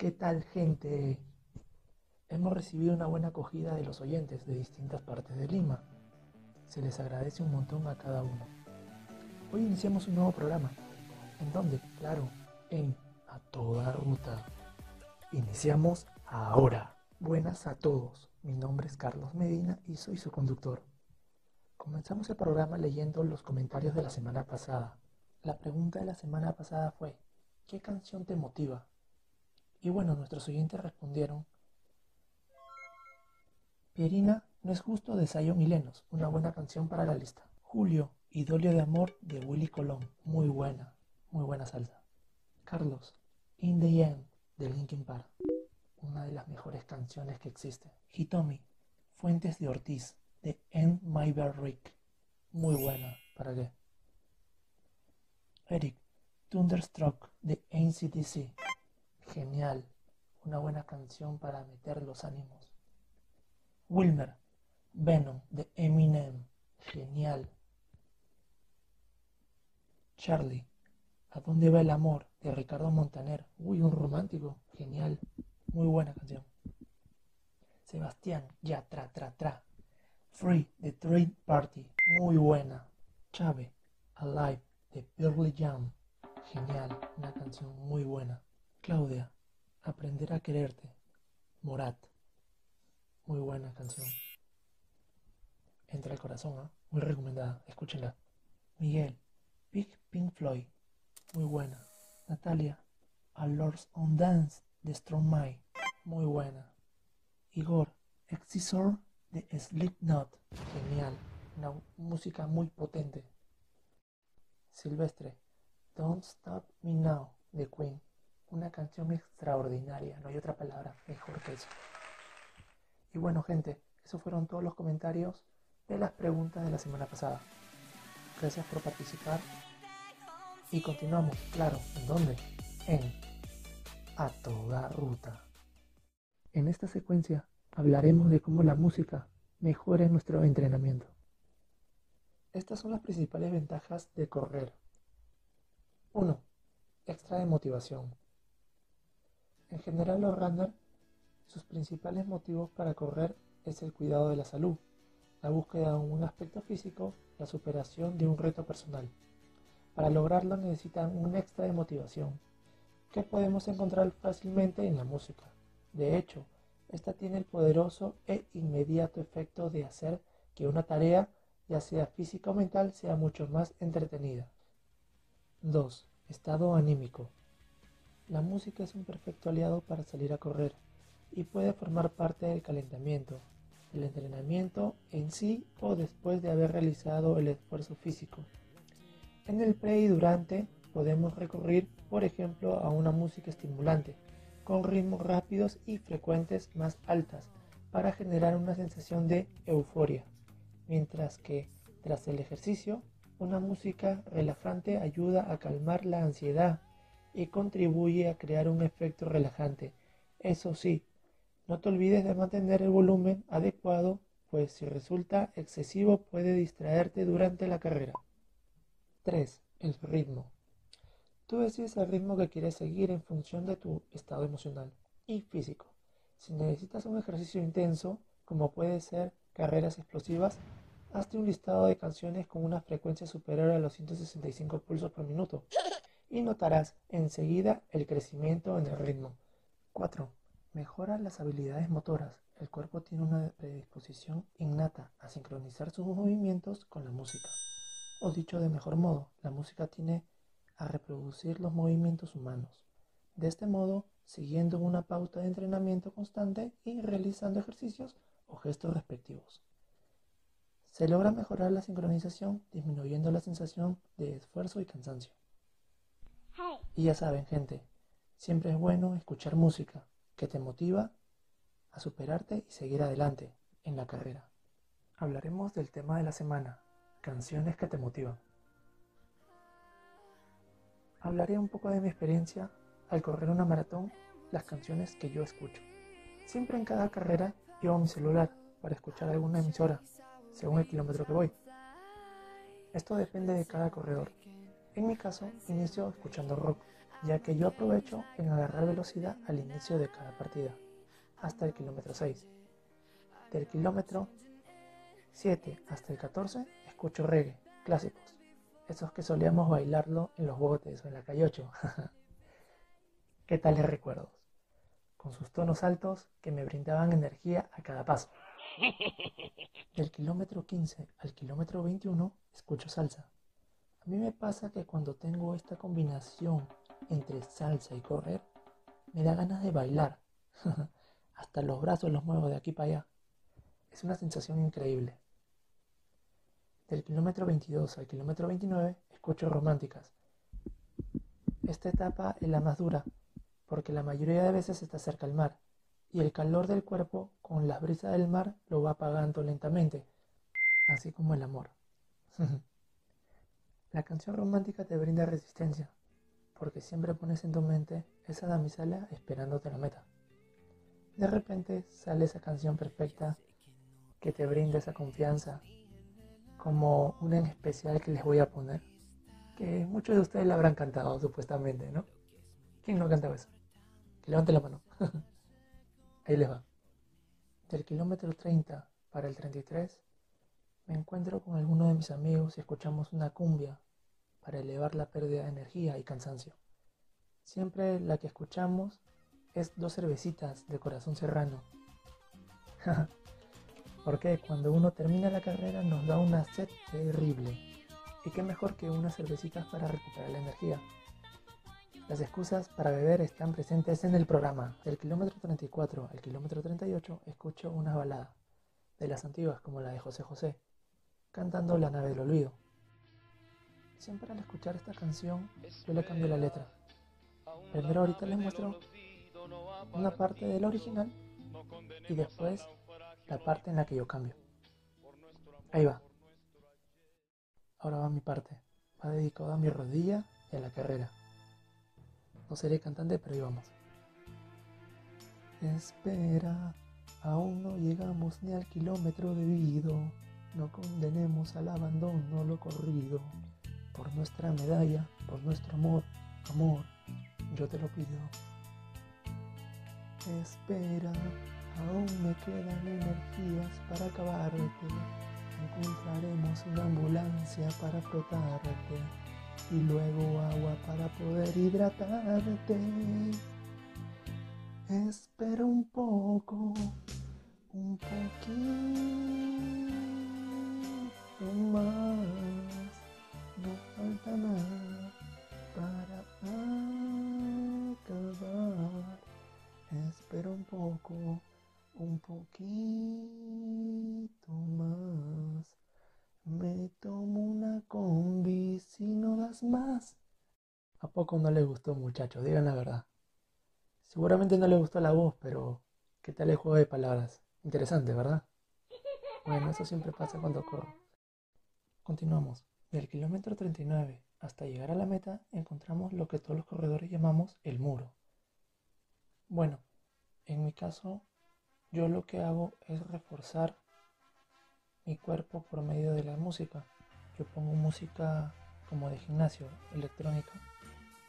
¿Qué tal gente? Hemos recibido una buena acogida de los oyentes de distintas partes de Lima. Se les agradece un montón a cada uno. Hoy iniciamos un nuevo programa. ¿En dónde? Claro, en A Toda Ruta. Iniciamos ahora. Buenas a todos. Mi nombre es Carlos Medina y soy su conductor. Comenzamos el programa leyendo los comentarios de la semana pasada. La pregunta de la semana pasada fue, ¿qué canción te motiva? Y bueno, nuestros oyentes respondieron, Pierina no es justo de Zion y Lenos, una buena canción para la lista. Julio, Idolio de Amor de Willy Colón, muy buena, muy buena salsa. Carlos, In the End de Linkin Park, una de las mejores canciones que existe. Hitomi, Fuentes de Ortiz de End My Rick, muy buena, ¿para qué? Eric, Thunderstruck de ACDC, Genial. Una buena canción para meter los ánimos. Wilmer. Venom de Eminem. Genial. Charlie. ¿A dónde va el amor? de Ricardo Montaner. Uy, un romántico. Genial. Muy buena canción. Sebastián. Ya, tra, tra, tra. Free de Trade Party. Muy buena. Chave. Alive de Pearly Jam. Genial. Una canción muy buena. Claudia, Aprender a quererte. Morat. Muy buena canción. Entra el corazón, ¿ah? Muy recomendada. Escúchenla. Miguel. Big Pink Floyd. Muy buena. Natalia. A Lord's on Dance de Stromae. Muy buena. Igor. Excisor de Slipknot. Genial. Una música muy potente. Silvestre. Don't Stop Me Now de Queen. Una canción extraordinaria, no hay otra palabra mejor que eso. Y bueno gente, esos fueron todos los comentarios de las preguntas de la semana pasada. Gracias por participar y continuamos, claro, ¿en dónde? En A Toda Ruta. En esta secuencia hablaremos de cómo la música mejora nuestro entrenamiento. Estas son las principales ventajas de correr. 1. Extra de motivación. En general los runners, sus principales motivos para correr es el cuidado de la salud, la búsqueda de un aspecto físico, la superación de un reto personal. Para lograrlo necesitan un extra de motivación, que podemos encontrar fácilmente en la música. De hecho, esta tiene el poderoso e inmediato efecto de hacer que una tarea, ya sea física o mental, sea mucho más entretenida. 2. Estado anímico. La música es un perfecto aliado para salir a correr y puede formar parte del calentamiento, el entrenamiento en sí o después de haber realizado el esfuerzo físico. En el pre y durante podemos recurrir, por ejemplo, a una música estimulante, con ritmos rápidos y frecuentes más altas, para generar una sensación de euforia, mientras que tras el ejercicio, una música relajante ayuda a calmar la ansiedad y contribuye a crear un efecto relajante. Eso sí, no te olvides de mantener el volumen adecuado, pues si resulta excesivo puede distraerte durante la carrera. 3. El ritmo. Tú decides el ritmo que quieres seguir en función de tu estado emocional y físico. Si necesitas un ejercicio intenso, como puede ser carreras explosivas, hazte un listado de canciones con una frecuencia superior a los 165 pulsos por minuto y notarás enseguida el crecimiento en el ritmo. 4. Mejora las habilidades motoras. El cuerpo tiene una predisposición innata a sincronizar sus movimientos con la música. O dicho de mejor modo, la música tiene a reproducir los movimientos humanos. De este modo, siguiendo una pauta de entrenamiento constante y realizando ejercicios o gestos respectivos. Se logra mejorar la sincronización disminuyendo la sensación de esfuerzo y cansancio. Y ya saben, gente, siempre es bueno escuchar música que te motiva a superarte y seguir adelante en la carrera. Hablaremos del tema de la semana, canciones que te motivan. Hablaré un poco de mi experiencia al correr una maratón, las canciones que yo escucho. Siempre en cada carrera llevo mi celular para escuchar alguna emisora, según el kilómetro que voy. Esto depende de cada corredor. En mi caso, inicio escuchando rock, ya que yo aprovecho en agarrar velocidad al inicio de cada partida, hasta el kilómetro 6. Del kilómetro 7 hasta el 14 escucho reggae, clásicos, esos que solíamos bailarlo en los botes o en la calle 8. ¿Qué tales recuerdos? Con sus tonos altos que me brindaban energía a cada paso. Del kilómetro 15 al kilómetro 21 escucho salsa. A mí me pasa que cuando tengo esta combinación entre salsa y correr, me da ganas de bailar. Hasta los brazos los muevo de aquí para allá. Es una sensación increíble. Del kilómetro 22 al kilómetro 29 escucho románticas. Esta etapa es la más dura porque la mayoría de veces está cerca al mar y el calor del cuerpo con las brisas del mar lo va apagando lentamente, así como el amor. la canción romántica te brinda resistencia, porque siempre pones en tu mente esa damisela esperándote la meta. De repente sale esa canción perfecta que te brinda esa confianza, como una en especial que les voy a poner, que muchos de ustedes la habrán cantado supuestamente, ¿no? ¿Quién no cantaba eso? Que levante la mano. Ahí les va. Del kilómetro 30 para el 33, me encuentro con algunos de mis amigos y escuchamos una cumbia para elevar la pérdida de energía y cansancio. Siempre la que escuchamos es dos cervecitas de corazón serrano. Porque cuando uno termina la carrera nos da una sed terrible. Y qué mejor que unas cervecitas para recuperar la energía. Las excusas para beber están presentes en el programa. Del kilómetro 34 al kilómetro 38 escucho una balada, de las antiguas como la de José José, cantando La nave del olvido. Siempre al escuchar esta canción yo le cambio la letra. Primero ahorita les muestro una parte del original y después la parte en la que yo cambio. Ahí va. Ahora va mi parte. Va dedicado a mi rodilla y a la carrera. No seré cantante, pero ahí vamos. Espera, aún no llegamos ni al kilómetro debido. No condenemos al abandono lo corrido. Por nuestra medalla, por nuestro amor, amor, yo te lo pido. Espera, aún me quedan energías para acabarte. Encontraremos una ambulancia para frotarte y luego agua para poder hidratarte. Espera un poco, un poquito más. No falta nada para acabar. Espera un poco, un poquito más. Me tomo una combi si no das más. ¿A poco no le gustó, muchachos? Digan la verdad. Seguramente no le gustó la voz, pero ¿qué tal el juego de palabras? Interesante, ¿verdad? Bueno, eso siempre pasa cuando corro. Continuamos. Del kilómetro 39 hasta llegar a la meta encontramos lo que todos los corredores llamamos el muro. Bueno, en mi caso, yo lo que hago es reforzar mi cuerpo por medio de la música. Yo pongo música como de gimnasio electrónica,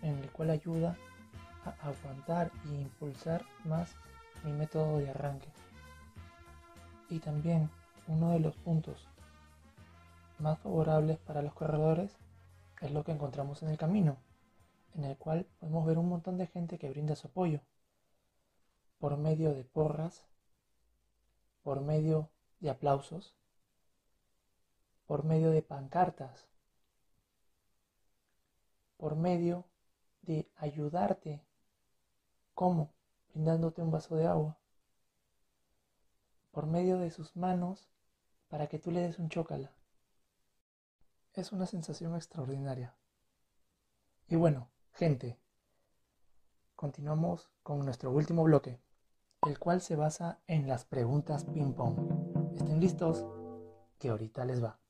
en el cual ayuda a aguantar e impulsar más mi método de arranque. Y también uno de los puntos más favorables para los corredores es lo que encontramos en el camino, en el cual podemos ver un montón de gente que brinda su apoyo por medio de porras, por medio de aplausos, por medio de pancartas, por medio de ayudarte. ¿Cómo? Brindándote un vaso de agua. Por medio de sus manos para que tú le des un chócala. Es una sensación extraordinaria. Y bueno, gente, continuamos con nuestro último bloque, el cual se basa en las preguntas ping-pong. ¿Estén listos? Que ahorita les va.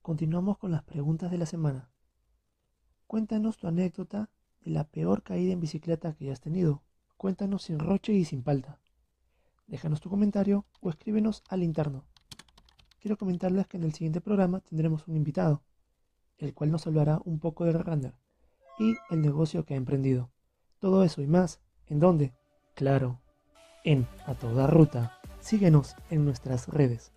Continuamos con las preguntas de la semana. Cuéntanos tu anécdota de la peor caída en bicicleta que hayas tenido. Cuéntanos sin roche y sin palta. Déjanos tu comentario o escríbenos al interno. Quiero comentarles que en el siguiente programa tendremos un invitado, el cual nos hablará un poco de Runner y el negocio que ha emprendido. Todo eso y más. ¿En dónde? Claro, en A Toda Ruta. Síguenos en nuestras redes.